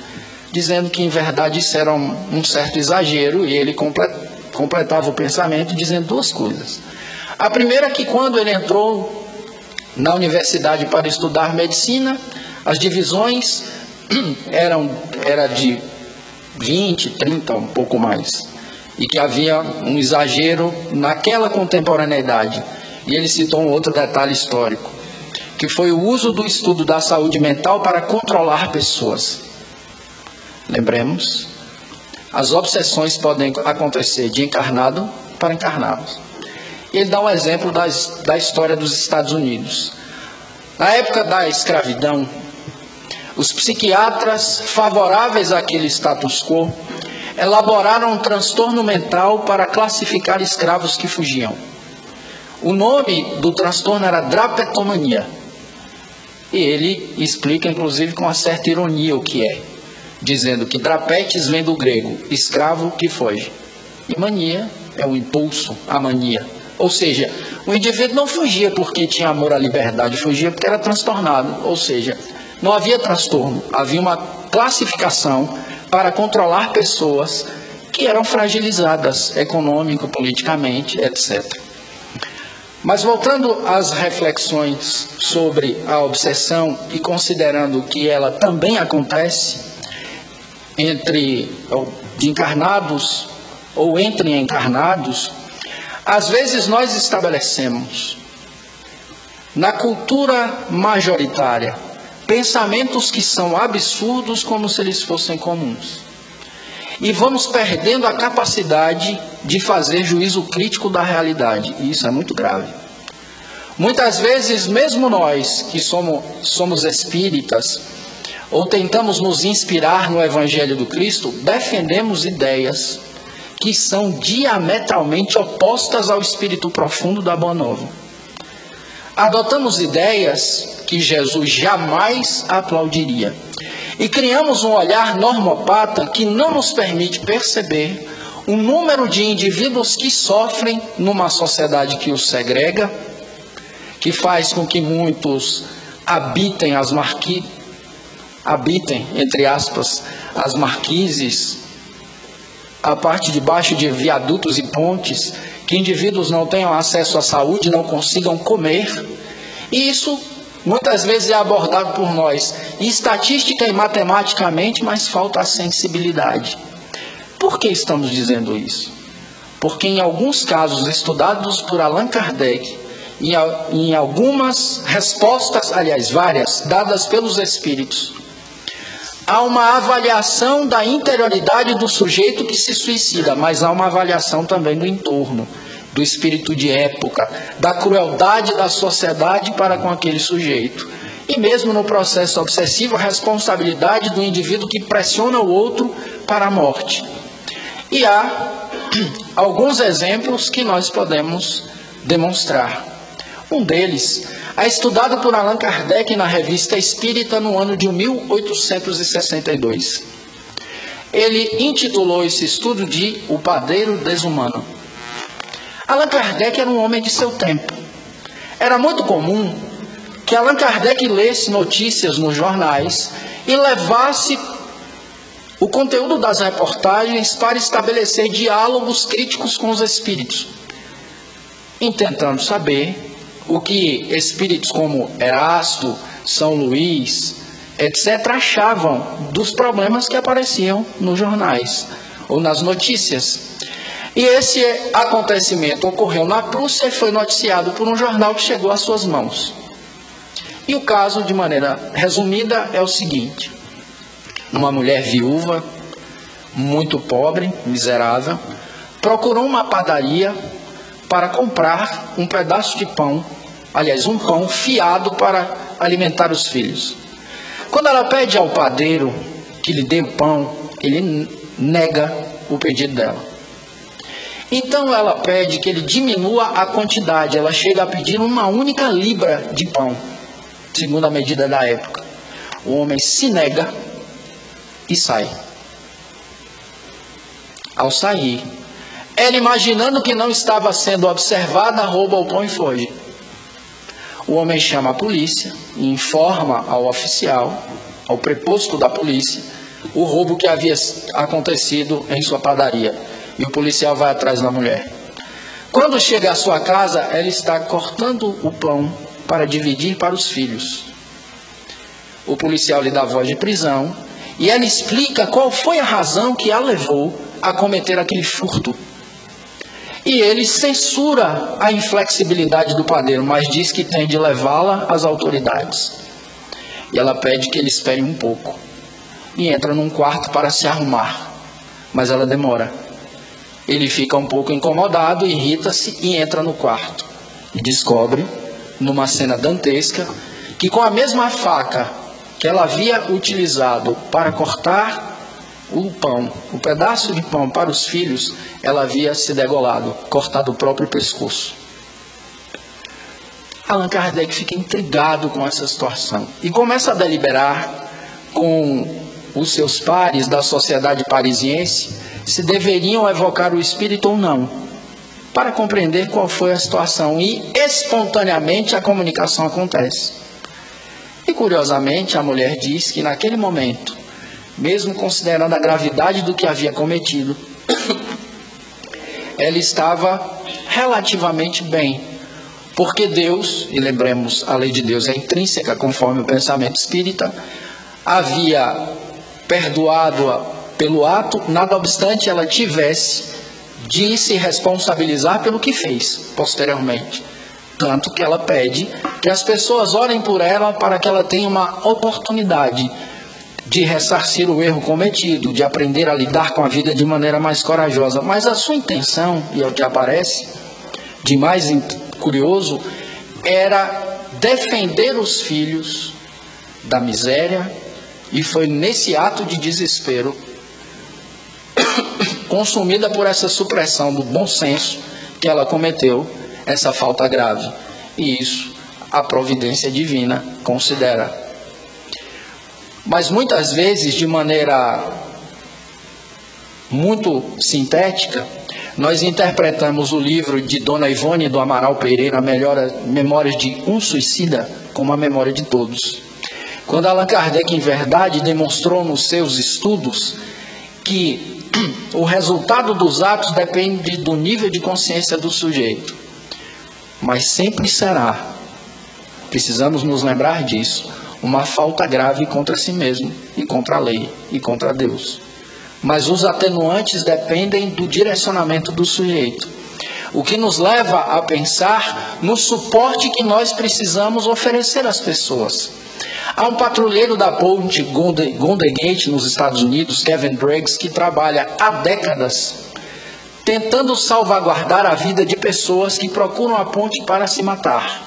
dizendo que em verdade isso era um, certo exagero e ele completava o pensamento dizendo duas coisas. A primeira é que quando ele entrou na universidade para estudar medicina, as divisões eram era de 20, 30, um pouco mais e que havia um exagero naquela contemporaneidade. E ele citou um outro detalhe histórico, que foi o uso do estudo da saúde mental para controlar pessoas. Lembremos, as obsessões podem acontecer de encarnado para encarnados. E ele dá um exemplo da história dos Estados Unidos. Na época da escravidão, os psiquiatras favoráveis àquele status quo elaboraram um transtorno mental para classificar escravos que fugiam. O nome do transtorno era drapetomania. E ele explica, inclusive, com uma certa ironia o que é, dizendo que drapetes vem do grego, escravo que foge. E mania é o impulso, a mania. Ou seja, o indivíduo não fugia porque tinha amor à liberdade, fugia porque era transtornado. Ou seja, não havia transtorno, havia uma classificação para controlar pessoas que eram fragilizadas econômico, politicamente, etc. Mas voltando às reflexões sobre a obsessão e considerando que ela também acontece entre encarnados ou entre encarnados, às vezes nós estabelecemos na cultura majoritária pensamentos que são absurdos como se eles fossem comuns. E vamos perdendo a capacidade de fazer juízo crítico da realidade. E isso é muito grave. Muitas vezes, mesmo nós que somos, somos espíritas, ou tentamos nos inspirar no Evangelho do Cristo, defendemos ideias que são diametralmente opostas ao espírito profundo da Boa Nova. Adotamos ideias que Jesus jamais aplaudiria. E criamos um olhar normopata que não nos permite perceber o número de indivíduos que sofrem numa sociedade que os segrega, que faz com que muitos habitem as, marqui, habitem, entre aspas, as marquises, a parte de baixo de viadutos e pontes, que indivíduos não tenham acesso à saúde, não consigam comer. E isso muitas vezes é abordado por nós, estatística e matematicamente, mas falta a sensibilidade. Por que estamos dizendo isso? Porque em alguns casos estudados por Allan Kardec, em, em algumas respostas, aliás, várias, dadas pelos espíritos, há uma avaliação da interioridade do sujeito que se suicida, mas há uma avaliação também do entorno, do espírito de época, da crueldade da sociedade para com aquele sujeito. E mesmo no processo obsessivo, a responsabilidade do indivíduo que pressiona o outro para a morte. E há alguns exemplos que nós podemos demonstrar. Um deles é estudado por Allan Kardec na Revista Espírita no ano de 1862. Ele intitulou esse estudo de O Padeiro Desumano. Allan Kardec era um homem de seu tempo. Era muito comum que Allan Kardec lesse notícias nos jornais e levasse o conteúdo das reportagens para estabelecer diálogos críticos com os espíritos, intentando saber o que espíritos como Erasto, São Luís, etc., achavam dos problemas que apareciam nos jornais ou nas notícias. E esse acontecimento ocorreu na Prússia e foi noticiado por um jornal que chegou às suas mãos. E o caso, de maneira resumida, é o seguinte: uma mulher viúva, muito pobre, miserável, procurou uma padaria para comprar um pedaço de pão aliás, um pão fiado para alimentar os filhos. Quando ela pede ao padeiro que lhe dê o pão, ele nega o pedido dela. Então ela pede que ele diminua a quantidade. Ela chega a pedir uma única libra de pão, segundo a medida da época. O homem se nega e sai. Ao sair, ela imaginando que não estava sendo observada, rouba o pão e foge. O homem chama a polícia e informa ao oficial, ao preposto da polícia, o roubo que havia acontecido em sua padaria. E o policial vai atrás da mulher. Quando chega à sua casa, ela está cortando o pão para dividir para os filhos. O policial lhe dá voz de prisão e ela explica qual foi a razão que a levou a cometer aquele furto e ele censura a inflexibilidade do padeiro, mas diz que tem de levá-la às autoridades. E ela pede que ele espere um pouco. E entra num quarto para se arrumar. Mas ela demora. Ele fica um pouco incomodado, irrita-se e entra no quarto. E descobre, numa cena dantesca, que com a mesma faca que ela havia utilizado para cortar o pão, o pedaço de pão para os filhos, ela havia se degolado, cortado o próprio pescoço. Allan Kardec fica intrigado com essa situação e começa a deliberar com os seus pares da sociedade parisiense se deveriam evocar o espírito ou não, para compreender qual foi a situação e espontaneamente a comunicação acontece. E curiosamente, a mulher diz que naquele momento mesmo considerando a gravidade do que havia cometido, ela estava relativamente bem, porque Deus, e lembremos, a lei de Deus é intrínseca, conforme o pensamento espírita, havia perdoado-a pelo ato, nada obstante ela tivesse de se responsabilizar pelo que fez posteriormente. Tanto que ela pede que as pessoas orem por ela para que ela tenha uma oportunidade de ressarcir o erro cometido, de aprender a lidar com a vida de maneira mais corajosa. Mas a sua intenção, e é o que aparece de mais curioso, era defender os filhos da miséria, e foi nesse ato de desespero, consumida por essa supressão do bom senso, que ela cometeu essa falta grave. E isso a providência divina considera mas muitas vezes, de maneira muito sintética, nós interpretamos o livro de Dona Ivone do Amaral Pereira, Memórias de um Suicida, como a memória de todos. Quando Allan Kardec, em verdade, demonstrou nos seus estudos que o resultado dos atos depende do nível de consciência do sujeito, mas sempre será, precisamos nos lembrar disso, uma falta grave contra si mesmo e contra a lei e contra Deus. Mas os atenuantes dependem do direcionamento do sujeito. O que nos leva a pensar no suporte que nós precisamos oferecer às pessoas. Há um patrulheiro da ponte Golden Gate nos Estados Unidos, Kevin Briggs, que trabalha há décadas tentando salvaguardar a vida de pessoas que procuram a ponte para se matar.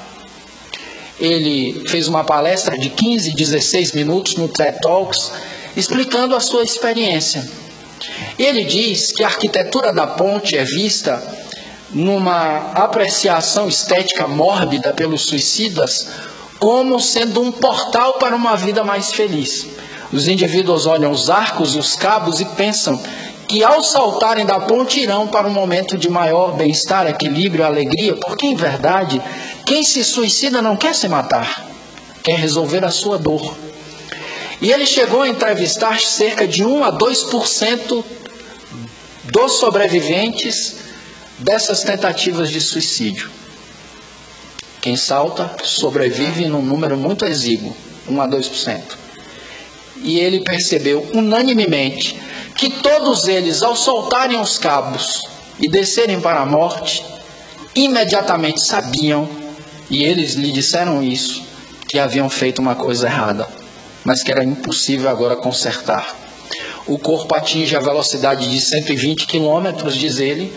Ele fez uma palestra de 15, 16 minutos no TED Talks, explicando a sua experiência. Ele diz que a arquitetura da ponte é vista numa apreciação estética mórbida pelos suicidas como sendo um portal para uma vida mais feliz. Os indivíduos olham os arcos e os cabos e pensam que ao saltarem da ponte irão para um momento de maior bem-estar, equilíbrio, alegria, porque em verdade, quem se suicida não quer se matar, quer resolver a sua dor. E ele chegou a entrevistar cerca de 1 a 2% dos sobreviventes dessas tentativas de suicídio. Quem salta sobrevive num número muito exíguo, 1 a 2%. E ele percebeu unanimemente que todos eles, ao soltarem os cabos e descerem para a morte, imediatamente sabiam, e eles lhe disseram isso, que haviam feito uma coisa errada, mas que era impossível agora consertar. O corpo atinge a velocidade de 120 quilômetros, diz ele,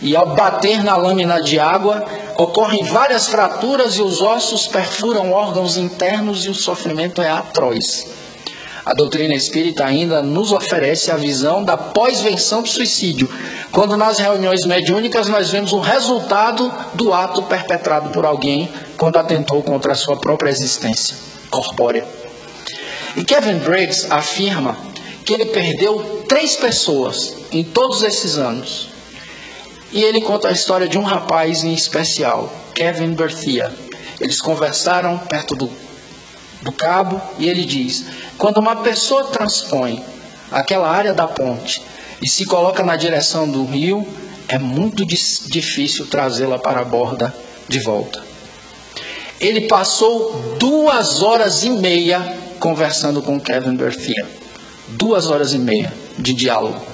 e ao bater na lâmina de água, ocorrem várias fraturas e os ossos perfuram órgãos internos e o sofrimento é atroz. A doutrina espírita ainda nos oferece a visão da pós-venção do suicídio, quando nas reuniões mediúnicas nós vemos o resultado do ato perpetrado por alguém quando atentou contra a sua própria existência corpórea. E Kevin Briggs afirma que ele perdeu três pessoas em todos esses anos e ele conta a história de um rapaz em especial, Kevin Berthia. Eles conversaram perto do, do cabo e ele diz: quando uma pessoa transpõe aquela área da ponte e se coloca na direção do rio, é muito difícil trazê-la para a borda de volta. Ele passou duas horas e meia conversando com Kevin Berthia. Duas horas e meia de diálogo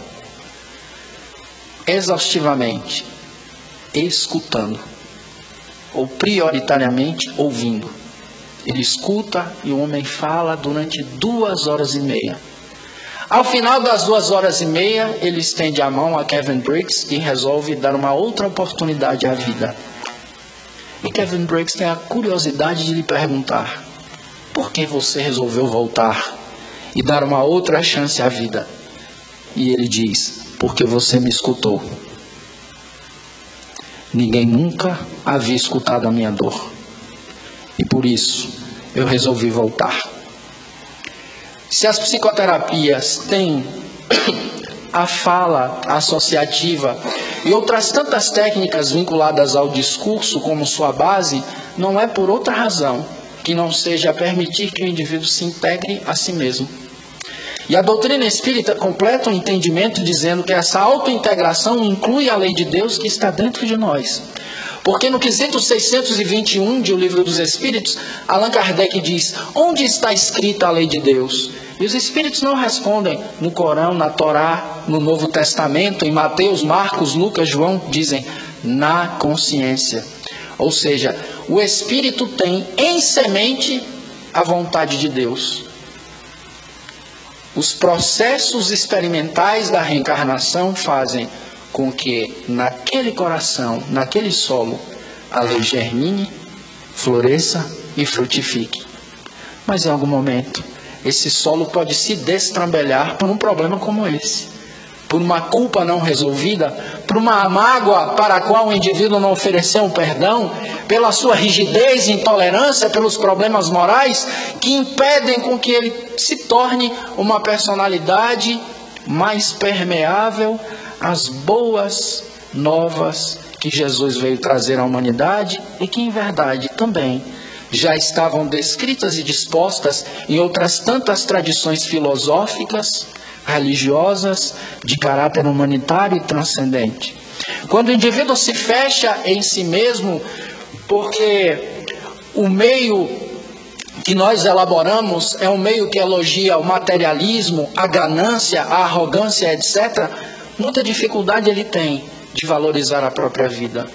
exaustivamente, escutando, ou prioritariamente ouvindo. Ele escuta e o homem fala durante duas horas e meia. Ao final das duas horas e meia, ele estende a mão a Kevin Briggs e resolve dar uma outra oportunidade à vida. E Kevin Briggs tem a curiosidade de lhe perguntar: por que você resolveu voltar e dar uma outra chance à vida? E ele diz: porque você me escutou. Ninguém nunca havia escutado a minha dor. E por isso eu resolvi voltar. Se as psicoterapias têm a fala associativa e outras tantas técnicas vinculadas ao discurso como sua base, não é por outra razão que não seja permitir que o indivíduo se integre a si mesmo. E a doutrina espírita completa o entendimento dizendo que essa autointegração inclui a lei de Deus que está dentro de nós. Porque no quesito 621 de O Livro dos Espíritos, Allan Kardec diz: Onde está escrita a lei de Deus? E os Espíritos não respondem no Corão, na Torá, no Novo Testamento, em Mateus, Marcos, Lucas, João, dizem na consciência. Ou seja, o Espírito tem em semente a vontade de Deus. Os processos experimentais da reencarnação fazem com que naquele coração, naquele solo, a lei germine, floresça e frutifique. Mas em algum momento, esse solo pode se destrambelhar por um problema como esse por uma culpa não resolvida, por uma mágoa para a qual o indivíduo não ofereceu um perdão, pela sua rigidez e intolerância, pelos problemas morais que impedem com que ele se torne uma personalidade mais permeável às boas novas que Jesus veio trazer à humanidade e que em verdade também já estavam descritas e dispostas em outras tantas tradições filosóficas, religiosas, de caráter humanitário e transcendente. Quando o indivíduo se fecha em si mesmo, porque o meio que nós elaboramos é um meio que elogia o materialismo, a ganância, a arrogância, etc., muita dificuldade ele tem de valorizar a própria vida.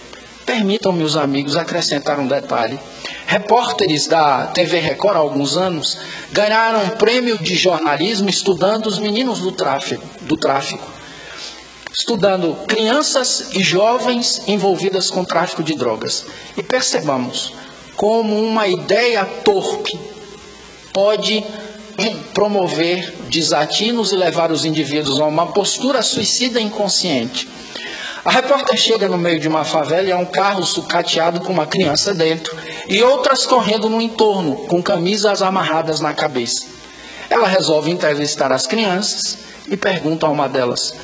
Permitam, meus amigos, acrescentar um detalhe. Repórteres da TV Record há alguns anos ganharam um prêmio de jornalismo estudando os meninos do tráfico, do tráfico. Estudando crianças e jovens envolvidas com tráfico de drogas. E percebamos como uma ideia torpe pode promover desatinos e levar os indivíduos a uma postura suicida inconsciente. A repórter chega no meio de uma favela e há um carro sucateado com uma criança dentro e outras correndo no entorno, com camisas amarradas na cabeça. Ela resolve entrevistar as crianças e pergunta a uma delas: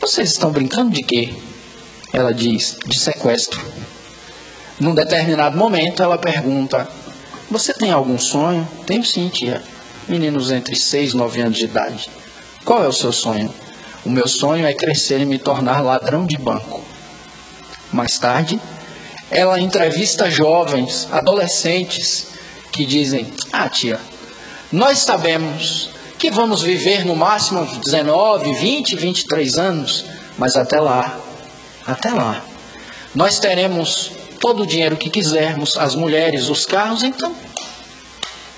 Vocês estão brincando de quê? Ela diz: De sequestro. Num determinado momento, ela pergunta: Você tem algum sonho? Tenho sim, tia. Meninos entre 6 e 9 anos de idade. Qual é o seu sonho? O meu sonho é crescer e me tornar ladrão de banco. Mais tarde, ela entrevista jovens, adolescentes, que dizem: Ah, tia, nós sabemos que vamos viver no máximo 19, 20, 23 anos, mas até lá, até lá, nós teremos todo o dinheiro que quisermos, as mulheres, os carros, então,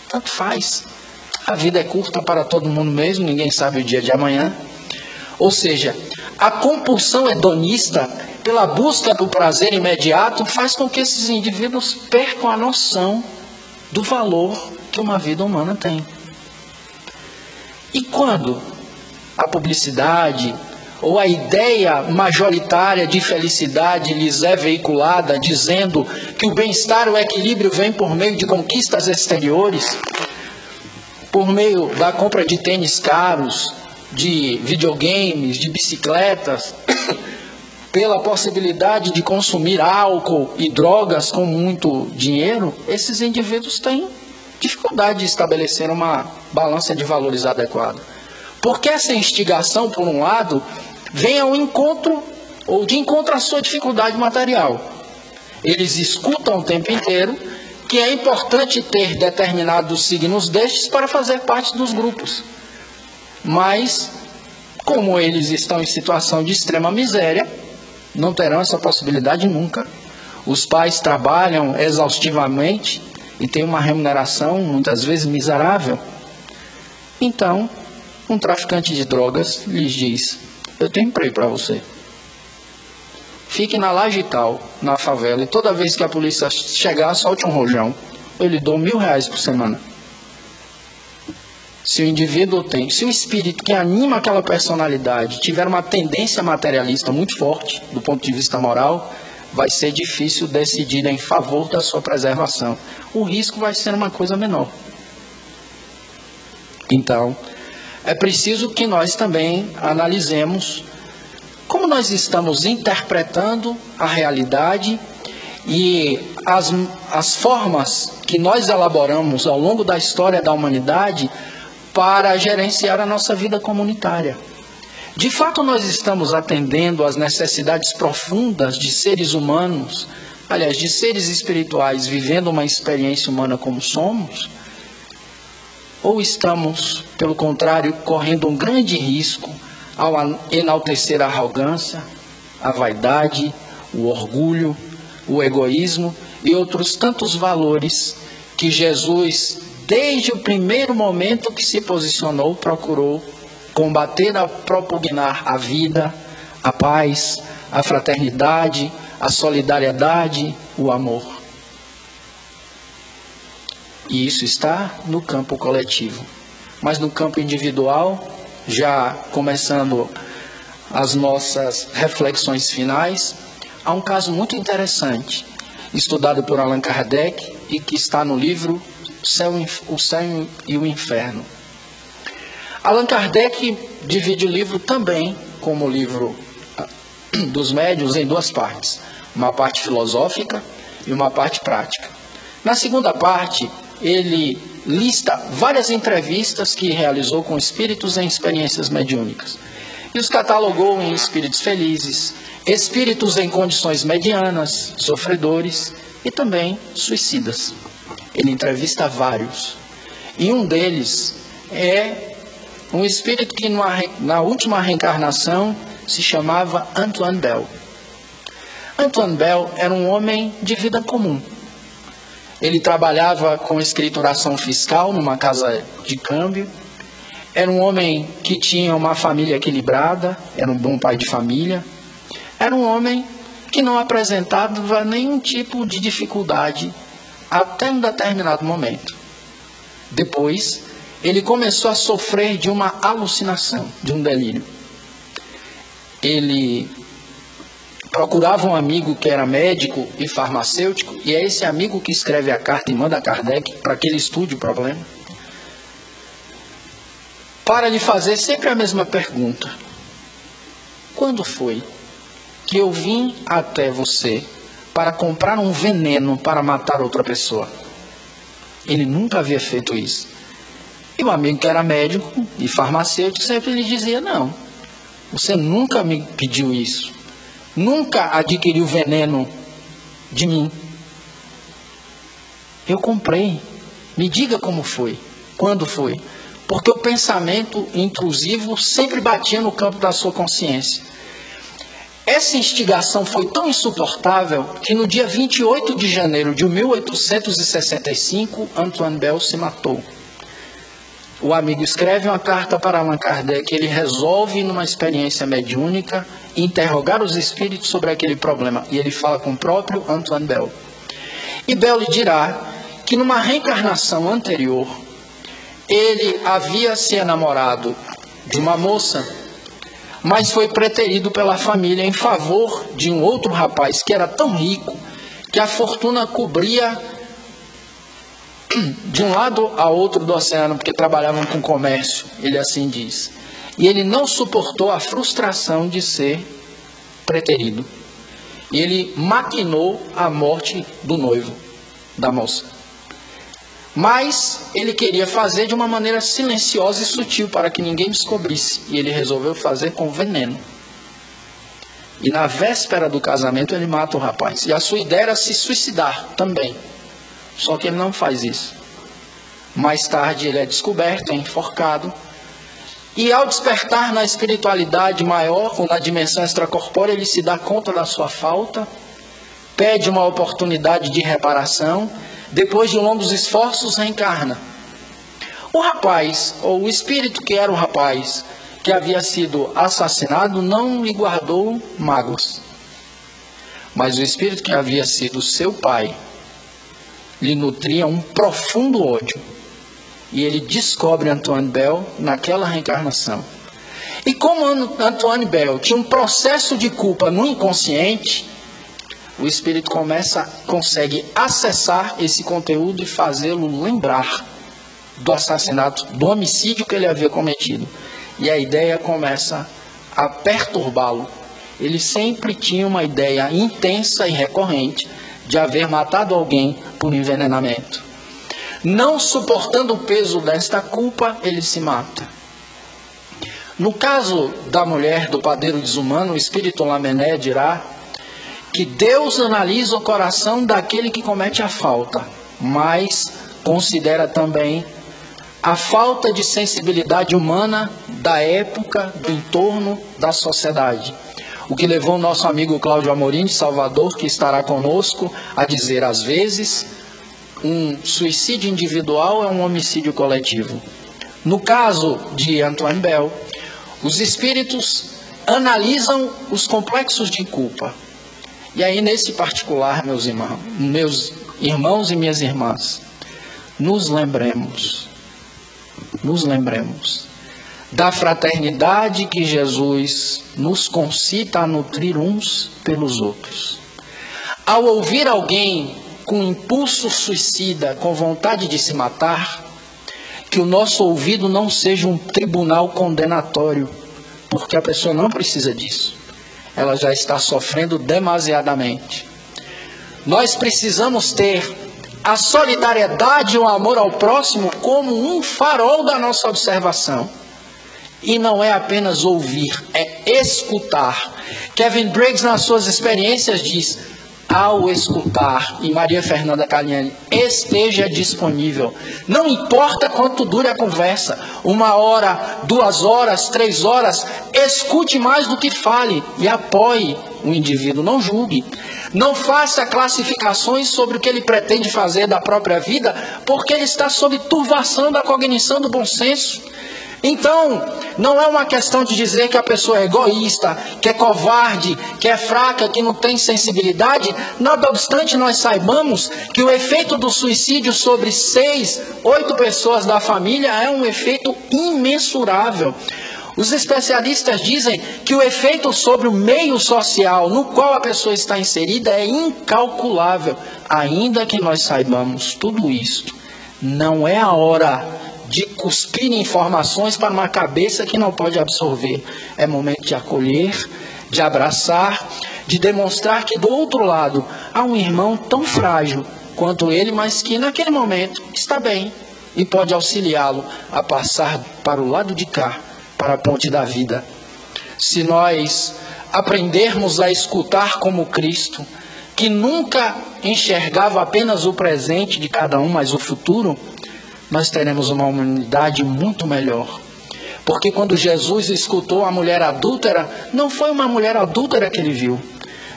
tanto faz. A vida é curta para todo mundo mesmo, ninguém sabe o dia de amanhã. Ou seja, a compulsão hedonista pela busca do prazer imediato faz com que esses indivíduos percam a noção do valor que uma vida humana tem. E quando a publicidade ou a ideia majoritária de felicidade lhes é veiculada dizendo que o bem-estar, o equilíbrio vem por meio de conquistas exteriores, por meio da compra de tênis caros, de videogames, de bicicletas, pela possibilidade de consumir álcool e drogas com muito dinheiro, esses indivíduos têm dificuldade de estabelecer uma balança de valores adequada. Porque essa instigação, por um lado, vem ao encontro ou de encontro à sua dificuldade material. Eles escutam o tempo inteiro que é importante ter determinados signos destes para fazer parte dos grupos. Mas, como eles estão em situação de extrema miséria, não terão essa possibilidade nunca. Os pais trabalham exaustivamente e têm uma remuneração muitas vezes miserável. Então, um traficante de drogas lhes diz: Eu tenho emprego para você. Fique na laje tal, na favela, e toda vez que a polícia chegar, solte um rojão. Eu lhe dou mil reais por semana. Se o indivíduo tem, se o espírito que anima aquela personalidade tiver uma tendência materialista muito forte, do ponto de vista moral, vai ser difícil decidir em favor da sua preservação. O risco vai ser uma coisa menor. Então, é preciso que nós também analisemos como nós estamos interpretando a realidade e as, as formas que nós elaboramos ao longo da história da humanidade para gerenciar a nossa vida comunitária. De fato, nós estamos atendendo às necessidades profundas de seres humanos, aliás, de seres espirituais vivendo uma experiência humana como somos? Ou estamos, pelo contrário, correndo um grande risco ao enaltecer a arrogância, a vaidade, o orgulho, o egoísmo e outros tantos valores que Jesus desde o primeiro momento que se posicionou, procurou combater, a propugnar a vida, a paz, a fraternidade, a solidariedade, o amor. E isso está no campo coletivo. Mas no campo individual, já começando as nossas reflexões finais, há um caso muito interessante, estudado por Allan Kardec e que está no livro céu, o céu e o inferno. Allan Kardec divide o livro também, como o livro ah, dos médios, em duas partes: uma parte filosófica e uma parte prática. Na segunda parte, ele lista várias entrevistas que realizou com espíritos em experiências mediúnicas. E os catalogou em espíritos felizes, espíritos em condições medianas, sofredores e também suicidas. Ele entrevista vários. E um deles é um espírito que na última reencarnação se chamava Antoine Bell. Antoine Bell era um homem de vida comum. Ele trabalhava com escrituração fiscal numa casa de câmbio. Era um homem que tinha uma família equilibrada, era um bom pai de família. Era um homem que não apresentava nenhum tipo de dificuldade até um determinado momento. Depois, ele começou a sofrer de uma alucinação, de um delírio. Ele procurava um amigo que era médico e farmacêutico, e é esse amigo que escreve a carta e manda a Kardec para que ele estude o problema. Para lhe fazer sempre a mesma pergunta: Quando foi que eu vim até você para comprar um veneno para matar outra pessoa? Ele nunca havia feito isso. E o amigo que era médico e farmacêutico sempre lhe dizia: Não, você nunca me pediu isso. Nunca adquiriu veneno de mim. Eu comprei. Me diga como foi. Quando foi? Porque o pensamento intrusivo sempre batia no campo da sua consciência. Essa instigação foi tão insuportável que no dia 28 de janeiro de 1865, Antoine Bell se matou. O amigo escreve uma carta para Allan Kardec, ele resolve, numa experiência mediúnica, interrogar os espíritos sobre aquele problema. E ele fala com o próprio Antoine Bell. E Bell lhe dirá que numa reencarnação anterior, ele havia se enamorado de uma moça, mas foi preterido pela família em favor de um outro rapaz que era tão rico que a fortuna cobria de um lado a outro do oceano, porque trabalhavam com comércio, ele assim diz. E ele não suportou a frustração de ser preterido. E ele maquinou a morte do noivo, da moça. Mas ele queria fazer de uma maneira silenciosa e sutil para que ninguém descobrisse. E ele resolveu fazer com veneno. E na véspera do casamento ele mata o rapaz. E a sua ideia era se suicidar também. Só que ele não faz isso. Mais tarde ele é descoberto, é enforcado. E ao despertar na espiritualidade maior, ou na dimensão extracorpórea, ele se dá conta da sua falta, pede uma oportunidade de reparação, depois de longos esforços, reencarna. O rapaz, ou o espírito que era o rapaz, que havia sido assassinado, não lhe guardou mágoas. Mas o espírito que havia sido seu pai, lhe nutria um profundo ódio. E ele descobre Antoine Bell naquela reencarnação. E como Antoine Bell tinha um processo de culpa no inconsciente, o espírito começa, consegue acessar esse conteúdo e fazê-lo lembrar do assassinato, do homicídio que ele havia cometido. E a ideia começa a perturbá-lo. Ele sempre tinha uma ideia intensa e recorrente de haver matado alguém por envenenamento. Não suportando o peso desta culpa, ele se mata. No caso da mulher do padeiro desumano, o espírito Lamené dirá que Deus analisa o coração daquele que comete a falta, mas considera também a falta de sensibilidade humana da época, do entorno, da sociedade. O que levou nosso amigo Cláudio Amorim de Salvador, que estará conosco, a dizer às vezes, um suicídio individual é um homicídio coletivo. No caso de Antoine Bell, os espíritos analisam os complexos de culpa. E aí, nesse particular, meus irmãos, meus irmãos e minhas irmãs, nos lembremos, nos lembremos da fraternidade que Jesus nos concita a nutrir uns pelos outros. Ao ouvir alguém com impulso suicida, com vontade de se matar, que o nosso ouvido não seja um tribunal condenatório, porque a pessoa não precisa disso. Ela já está sofrendo demasiadamente. Nós precisamos ter a solidariedade e o amor ao próximo como um farol da nossa observação. E não é apenas ouvir, é escutar. Kevin Briggs, nas suas experiências, diz: ao escutar, e Maria Fernanda Caliani, esteja disponível. Não importa quanto dure a conversa, uma hora, duas horas, três horas, escute mais do que fale e apoie o indivíduo, não julgue. Não faça classificações sobre o que ele pretende fazer da própria vida, porque ele está sob turvação da cognição do bom senso. Então, não é uma questão de dizer que a pessoa é egoísta, que é covarde, que é fraca, que não tem sensibilidade. Nada obstante, nós saibamos que o efeito do suicídio sobre seis, oito pessoas da família é um efeito imensurável. Os especialistas dizem que o efeito sobre o meio social no qual a pessoa está inserida é incalculável. Ainda que nós saibamos tudo isso, não é a hora de cuspir informações para uma cabeça que não pode absorver. É momento de acolher, de abraçar, de demonstrar que do outro lado há um irmão tão frágil quanto ele, mas que naquele momento está bem e pode auxiliá-lo a passar para o lado de cá, para a ponte da vida. Se nós aprendermos a escutar como Cristo, que nunca enxergava apenas o presente de cada um, mas o futuro, nós teremos uma humanidade muito melhor. Porque quando Jesus escutou a mulher adúltera, não foi uma mulher adúltera que ele viu.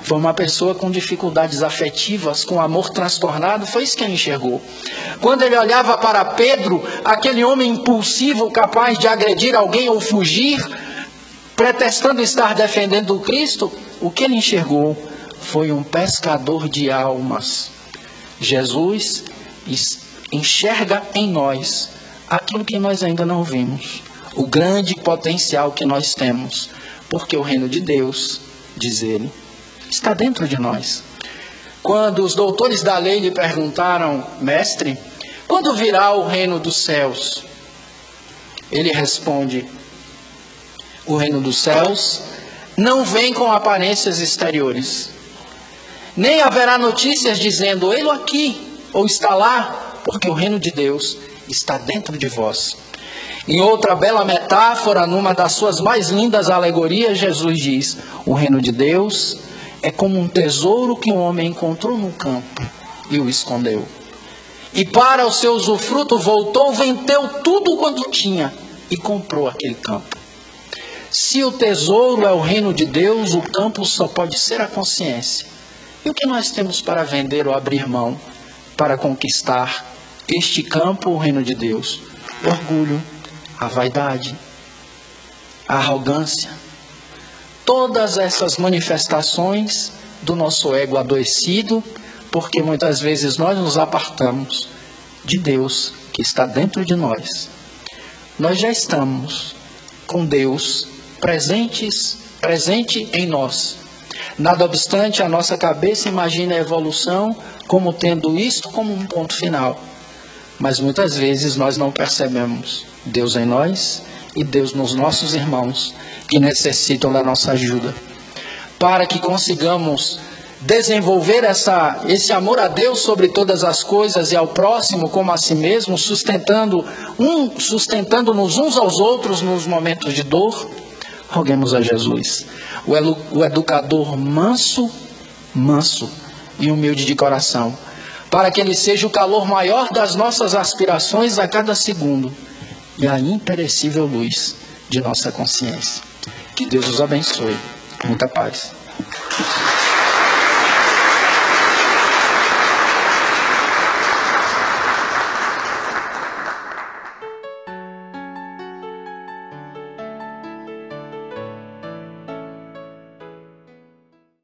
Foi uma pessoa com dificuldades afetivas, com amor transtornado, foi isso que ele enxergou. Quando ele olhava para Pedro, aquele homem impulsivo, capaz de agredir alguém ou fugir, pretextando estar defendendo o Cristo, o que ele enxergou foi um pescador de almas. Jesus enxerga em nós aquilo que nós ainda não vimos, o grande potencial que nós temos, porque o reino de Deus, diz ele, está dentro de nós. Quando os doutores da lei lhe perguntaram, mestre, quando virá o reino dos céus? Ele responde: o reino dos céus não vem com aparências exteriores. Nem haverá notícias dizendo, ele aqui, ou está lá, porque o reino de Deus está dentro de vós. Em outra bela metáfora, numa das suas mais lindas alegorias, Jesus diz: O reino de Deus é como um tesouro que um homem encontrou no campo e o escondeu. E para o seu usufruto voltou, vendeu tudo quanto tinha e comprou aquele campo. Se o tesouro é o reino de Deus, o campo só pode ser a consciência. E o que nós temos para vender ou abrir mão para conquistar este campo, o reino de Deus, o orgulho, a vaidade, a arrogância, todas essas manifestações do nosso ego adoecido, porque muitas vezes nós nos apartamos de Deus que está dentro de nós. Nós já estamos com Deus presentes, presente em nós. Nada obstante, a nossa cabeça imagina a evolução como tendo isto como um ponto final. Mas muitas vezes nós não percebemos Deus em nós e Deus nos nossos irmãos que necessitam da nossa ajuda. Para que consigamos desenvolver essa, esse amor a Deus sobre todas as coisas e ao próximo como a si mesmo, sustentando um, sustentando-nos uns aos outros nos momentos de dor, roguemos a Jesus, o, o educador manso, manso e humilde de coração para que Ele seja o calor maior das nossas aspirações a cada segundo e a imperecível luz de nossa consciência. Que Deus os abençoe. Muita paz.